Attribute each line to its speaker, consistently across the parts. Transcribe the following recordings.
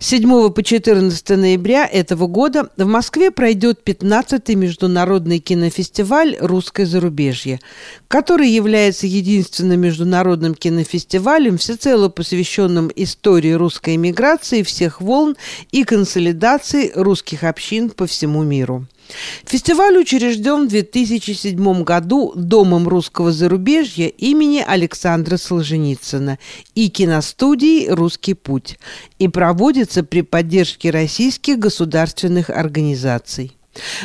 Speaker 1: С 7 по 14 ноября этого года в Москве пройдет 15-й международный кинофестиваль «Русское зарубежье», который является единственным международным кинофестивалем, всецело посвященным истории русской эмиграции всех волн и консолидации русских общин по всему миру. Фестиваль учрежден в 2007 году Домом русского зарубежья имени Александра Солженицына и киностудией «Русский путь» и проводится при поддержке российских государственных организаций.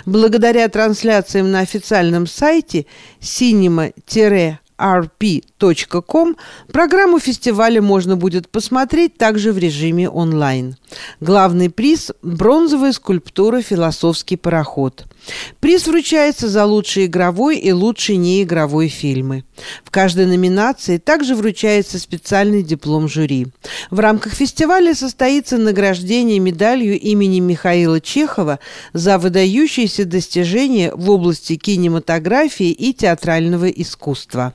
Speaker 1: Благодаря трансляциям на официальном сайте cinema rp.com программу фестиваля можно будет посмотреть также в режиме онлайн. Главный приз – бронзовая скульптура «Философский пароход». Приз вручается за лучший игровой и лучший неигровой фильмы. В каждой номинации также вручается специальный диплом жюри. В рамках фестиваля состоится награждение медалью имени Михаила Чехова за выдающиеся достижения в области кинематографии и театрального искусства.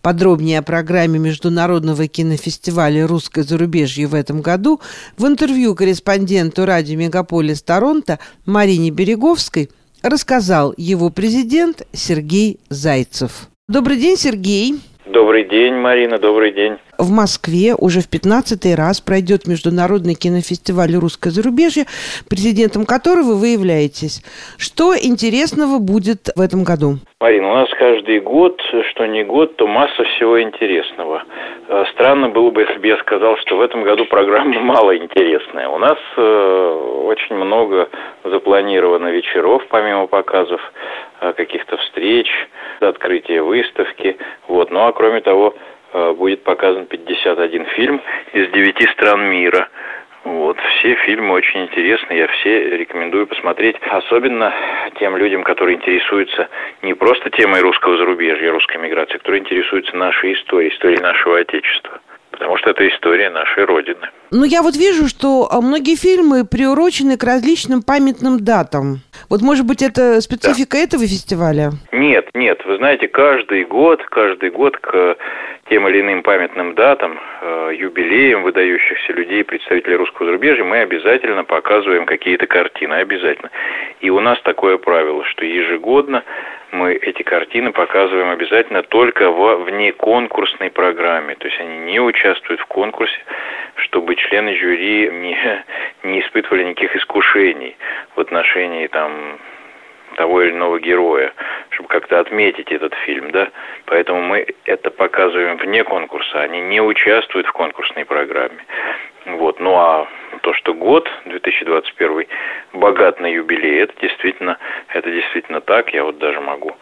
Speaker 1: Подробнее о программе Международного кинофестиваля «Русское зарубежье» в этом году в интервью корреспонденту радио «Мегаполис Торонто» Марине Береговской рассказал его президент Сергей Зайцев. Добрый день, Сергей.
Speaker 2: Добрый день, Марина, добрый день.
Speaker 1: В Москве уже в 15 раз пройдет Международный кинофестиваль «Русское зарубежье», президентом которого вы являетесь. Что интересного будет в этом году?
Speaker 2: Марина, у нас каждый год, что не год, то масса всего интересного. Э, странно было бы, если бы я сказал, что в этом году программа мало интересная. У нас э, очень много запланировано вечеров, помимо показов, э, каких-то встреч, открытия выставки. Вот. Ну а кроме того, будет показан 51 фильм из 9 стран мира. Вот, все фильмы очень интересны, я все рекомендую посмотреть, особенно тем людям, которые интересуются не просто темой русского зарубежья, русской миграции, которые интересуются нашей историей, историей нашего Отечества потому что это история нашей Родины.
Speaker 1: Ну, я вот вижу, что а, многие фильмы приурочены к различным памятным датам. Вот, может быть, это специфика да. этого фестиваля?
Speaker 2: Нет, нет. Вы знаете, каждый год, каждый год к тем или иным памятным датам, э, юбилеям выдающихся людей, представителей русского зарубежья, мы обязательно показываем какие-то картины, обязательно. И у нас такое правило, что ежегодно мы эти картины показываем обязательно только в внеконкурсной программе. То есть они не участвуют в конкурсе, чтобы члены жюри не, не испытывали никаких искушений в отношении там того или иного героя, чтобы как-то отметить этот фильм, да. Поэтому мы это показываем вне конкурса, они не участвуют в конкурсной программе. Вот. Ну а то, что год 2021 богат на юбилей, это действительно, это действительно так. Я вот даже могу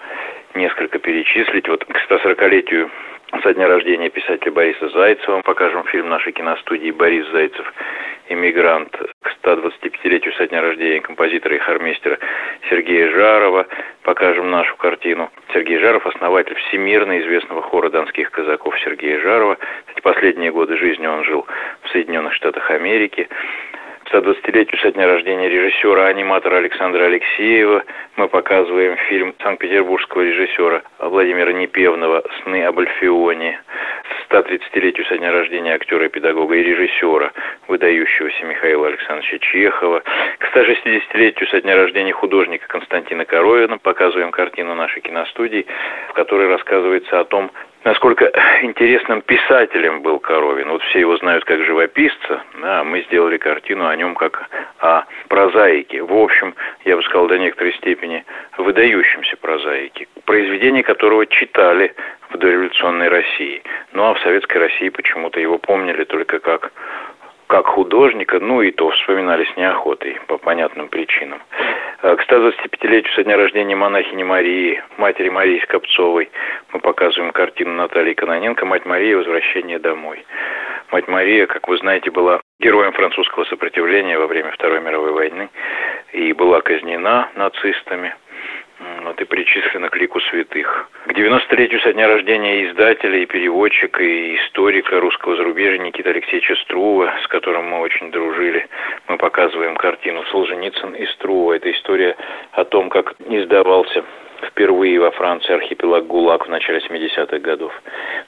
Speaker 2: несколько перечислить. Вот к 140-летию со дня рождения писателя Бориса Зайцева покажем фильм нашей киностудии «Борис Зайцев. Иммигрант» к 125-летию со дня рождения композитора и хормейстера Сергея Жарова. Покажем нашу картину. Сергей Жаров – основатель всемирно известного хора донских казаков Сергея Жарова. Кстати, последние годы жизни он жил в Соединенных Штатах Америки. 120-летию со дня рождения режиссера-аниматора Александра Алексеева мы показываем фильм санкт-петербургского режиссера Владимира Непевного «Сны об Альфионе». 130-летию со дня рождения актера, педагога и режиссера, выдающегося Михаила Александровича Чехова. К 160-летию со дня рождения художника Константина Коровина показываем картину нашей киностудии, в которой рассказывается о том, насколько интересным писателем был Коровин. Вот все его знают как живописца, да, мы сделали картину о нем как о прозаике. В общем, я бы сказал, до некоторой степени выдающемся прозаике, произведение которого читали в дореволюционной России. Ну а в советской России почему-то его помнили только как как художника, ну и то вспоминали с неохотой по понятным причинам. Э, к 125-летию со дня рождения монахини Марии, матери Марии Скопцовой, мы показываем картину Натальи Каноненко «Мать Мария. Возвращение домой». Мать Мария, как вы знаете, была героем французского сопротивления во время Второй мировой войны и была казнена нацистами – вот и причислена к лику святых. К 90-летию со дня рождения издателя и переводчика и историка русского зарубежья Никиты Алексеевича Струва, с которым мы очень дружили, мы показываем картину «Солженицын и Струва». Это история о том, как издавался впервые во Франции архипелаг ГУЛАГ в начале 70-х годов.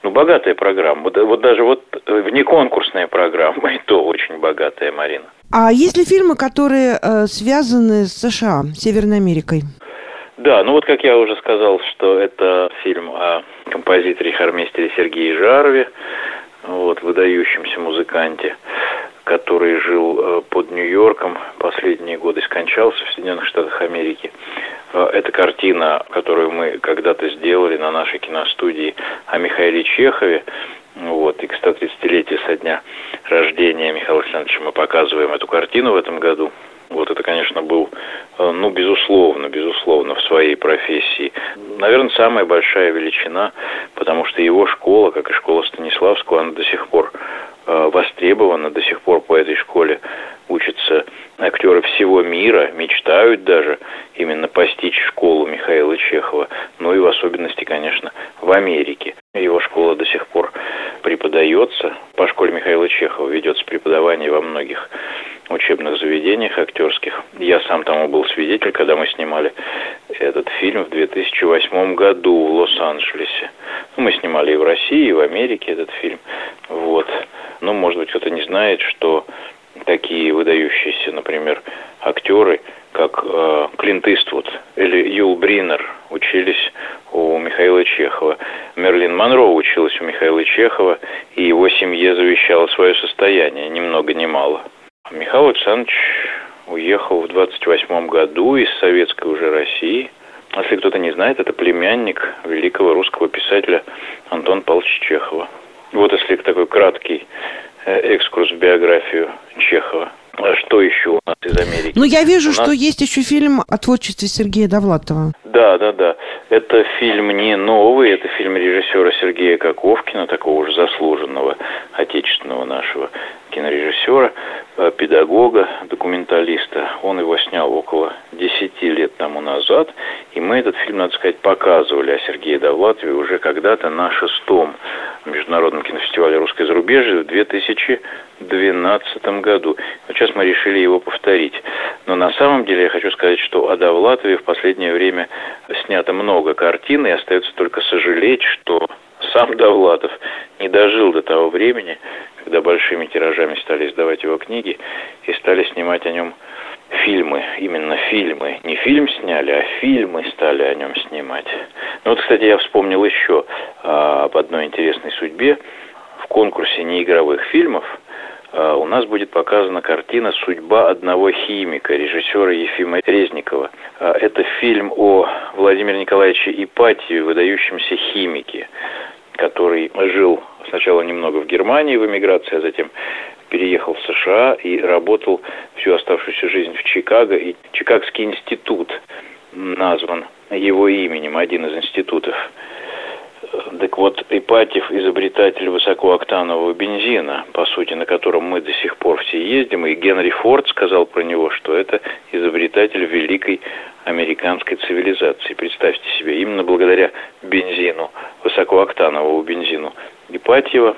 Speaker 2: Ну, богатая программа. Вот, вот даже вот внеконкурсная программа, и то очень богатая, Марина.
Speaker 1: А есть ли фильмы, которые э, связаны с США, Северной Америкой?
Speaker 2: Да, ну вот как я уже сказал, что это фильм о композиторе хормейстере Сергее Жарове, вот, выдающемся музыканте, который жил э, под Нью-Йорком последние годы, скончался в Соединенных Штатах Америки. Э, это картина, которую мы когда-то сделали на нашей киностудии о Михаиле Чехове. Вот, и к 130-летию со дня рождения Михаила Александровича мы показываем эту картину в этом году. Вот это, конечно, был, э, ну, безусловно, безусловно, своей профессии. Наверное, самая большая величина, потому что его школа, как и школа Станиславского, она до сих пор э, востребована, до сих пор по этой школе учатся актеры всего мира, мечтают даже именно постичь школу Михаила Чехова, ну и в особенности, конечно, в Америке. Его школа до сих пор преподается. По школе Михаила Чехова ведется преподавание во многих учебных заведениях актерских. Я сам тому был свидетель, когда мы снимали этот фильм в 2008 году в Лос-Анджелесе. Ну, мы снимали и в России, и в Америке этот фильм. Вот. Ну, может быть, кто-то не знает, что такие выдающиеся, например, актеры, как э, Клинт Иствуд или Юл Бринер учились у Михаила Чехова. Мерлин Монро училась у Михаила Чехова, и его семье завещала свое состояние, ни много ни мало. Михаил Александрович уехал в 28 году из советской уже России. Если кто-то не знает, это племянник великого русского писателя Антона Павловича Чехова. Вот если такой краткий э, экскурс в биографию Чехова. А что еще у нас из Америки?
Speaker 1: Ну, я вижу, нас... что есть еще фильм о творчестве Сергея Довлатова.
Speaker 2: Да, да, да. Это фильм не новый, это фильм режиссера Сергея Коковкина, такого уже заслуженного отечественного нашего кинорежиссера, э, педагога, документалиста. Он его снял около 10 лет тому назад, и мы этот фильм, надо сказать, показывали о Сергее Довлатове уже когда-то на шестом Международном кинофестивале «Русское зарубежье» в 2012 году. Вот сейчас мы решили его повторить. Но на самом деле я хочу сказать, что о Довлатове в последнее время снято много картин, и остается только сожалеть, что сам Довлатов не дожил до того времени, когда большими тиражами стали издавать его книги и стали снимать о нем фильмы, именно фильмы. Не фильм сняли, а фильмы стали о нем снимать. Ну вот, кстати, я вспомнил еще а, об одной интересной судьбе. В конкурсе неигровых фильмов а, у нас будет показана картина «Судьба одного химика» режиссера Ефима Резникова. А, это фильм о Владимире Николаевиче Ипатьеве, выдающемся химике, который жил сначала немного в Германии в эмиграции, а затем переехал в США и работал всю оставшуюся жизнь в Чикаго. И Чикагский институт назван его именем, один из институтов. Так вот, Ипатьев – изобретатель высокооктанового бензина, по сути, на котором мы до сих пор все ездим. И Генри Форд сказал про него, что это изобретатель великой американской цивилизации. Представьте себе, именно благодаря бензину, высокооктановому бензину Ипатьева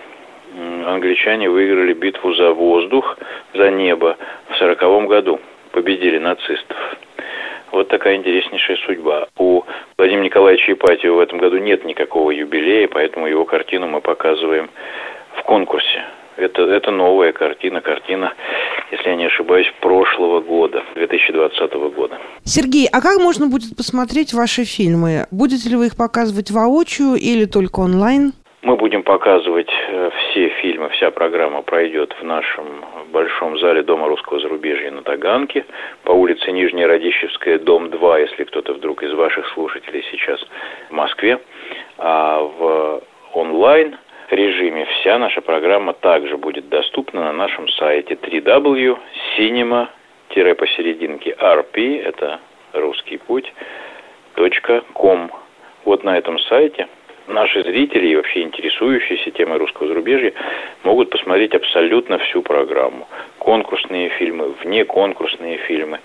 Speaker 2: англичане выиграли битву за воздух, за небо в сороковом году. Победили нацистов. Вот такая интереснейшая судьба. У Владимира Николаевича Ипатьева в этом году нет никакого юбилея, поэтому его картину мы показываем в конкурсе. Это, это новая картина, картина, если я не ошибаюсь, прошлого года, 2020 года.
Speaker 1: Сергей, а как можно будет посмотреть ваши фильмы? Будете ли вы их показывать воочию или только онлайн?
Speaker 2: Мы будем показывать э, все фильмы, вся программа пройдет в нашем большом зале Дома русского зарубежья на Таганке по улице Нижняя Радищевская, дом 2, если кто-то вдруг из ваших слушателей сейчас в Москве. А в онлайн режиме вся наша программа также будет доступна на нашем сайте www.cinema-посерединке rp, это русский путь, .com. Вот на этом сайте – наши зрители и вообще интересующиеся темой русского зарубежья могут посмотреть абсолютно всю программу. Конкурсные фильмы, вне конкурсные фильмы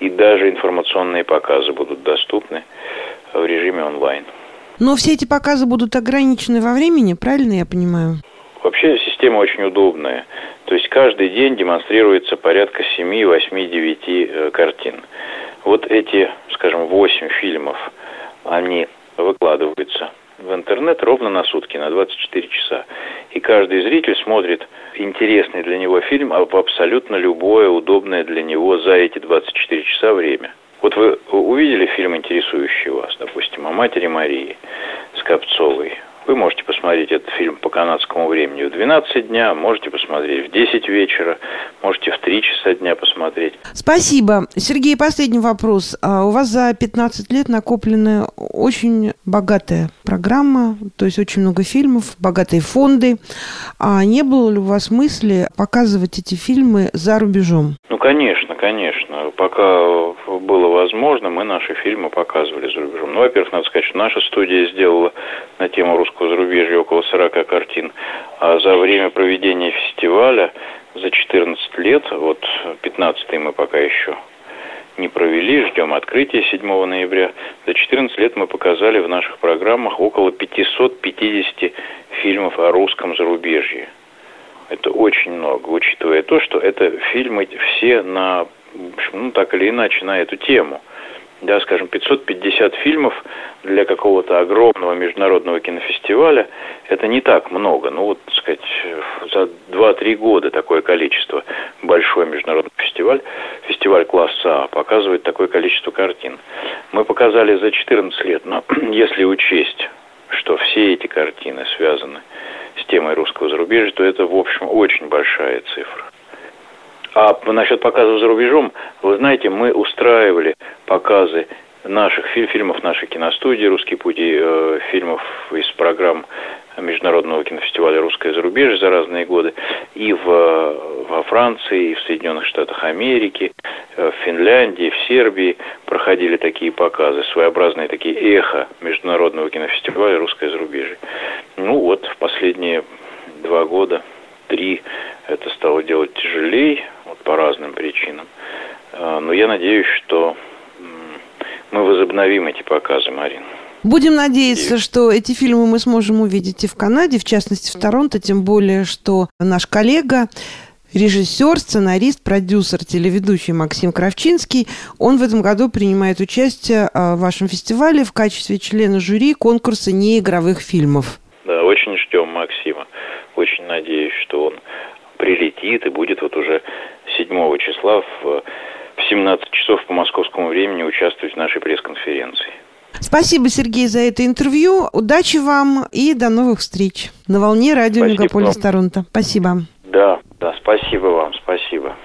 Speaker 2: и даже информационные показы будут доступны в режиме онлайн.
Speaker 1: Но все эти показы будут ограничены во времени, правильно я понимаю?
Speaker 2: Вообще система очень удобная. То есть каждый день демонстрируется порядка 7, 8, 9 картин. Вот эти, скажем, 8 фильмов Они выкладываются в интернет ровно на сутки, на 24 часа. И каждый зритель смотрит интересный для него фильм в абсолютно любое удобное для него за эти 24 часа время. Вот вы увидели фильм, интересующий вас, допустим, о матери Марии Скопцовой. Вы можете посмотреть этот фильм по канадскому времени в 12 дня, можете посмотреть в 10 вечера, можете в 3 часа дня посмотреть.
Speaker 1: Спасибо. Сергей, последний вопрос. А у вас за 15 лет накопленная очень богатая программа, то есть очень много фильмов, богатые фонды. А не было ли у вас мысли показывать эти фильмы за рубежом?
Speaker 2: Конечно, конечно. Пока было возможно, мы наши фильмы показывали за рубежом. Ну, во-первых, надо сказать, что наша студия сделала на тему русского зарубежья около 40 картин. А за время проведения фестиваля за 14 лет, вот 15 мы пока еще не провели, ждем открытия 7 ноября. За 14 лет мы показали в наших программах около 550 фильмов о русском зарубежье. Это очень много, учитывая то, что это фильмы все на, ну, так или иначе, на эту тему – да, скажем, 550 фильмов для какого-то огромного международного кинофестиваля, это не так много. Ну, вот, так сказать, за 2-3 года такое количество, большой международный фестиваль, фестиваль класса А, показывает такое количество картин. Мы показали за 14 лет, но если учесть, что все эти картины связаны темой русского зарубежья, то это, в общем, очень большая цифра. А насчет показов за рубежом, вы знаете, мы устраивали показы наших фильмов нашей киностудии «Русские пути», э, фильмов из программ Международного кинофестиваля «Русское зарубежье» за разные годы и в, во Франции, и в Соединенных Штатах Америки, э, в Финляндии, в Сербии проходили такие показы, своеобразные такие эхо Международного кинофестиваля «Русское зарубежье». Ну вот, в последние два года, три, это стало делать тяжелее, по разным причинам. А, но я надеюсь, что мы возобновим эти показы, Марин.
Speaker 1: Будем надеяться, что эти фильмы мы сможем увидеть и в Канаде, в частности в Торонто, тем более, что наш коллега режиссер, сценарист, продюсер, телеведущий Максим Кравчинский. Он в этом году принимает участие а, в вашем фестивале в качестве члена жюри конкурса неигровых фильмов.
Speaker 2: Да, очень ждем Максима. Очень надеюсь, что он прилетит и будет вот уже 7 числа в, в 17 часов по московскому времени участвовать в нашей пресс-конференции.
Speaker 1: Спасибо, Сергей, за это интервью. Удачи вам и до новых встреч на волне радио Мегаполис Торонто. Спасибо.
Speaker 2: Да, да, спасибо вам, спасибо.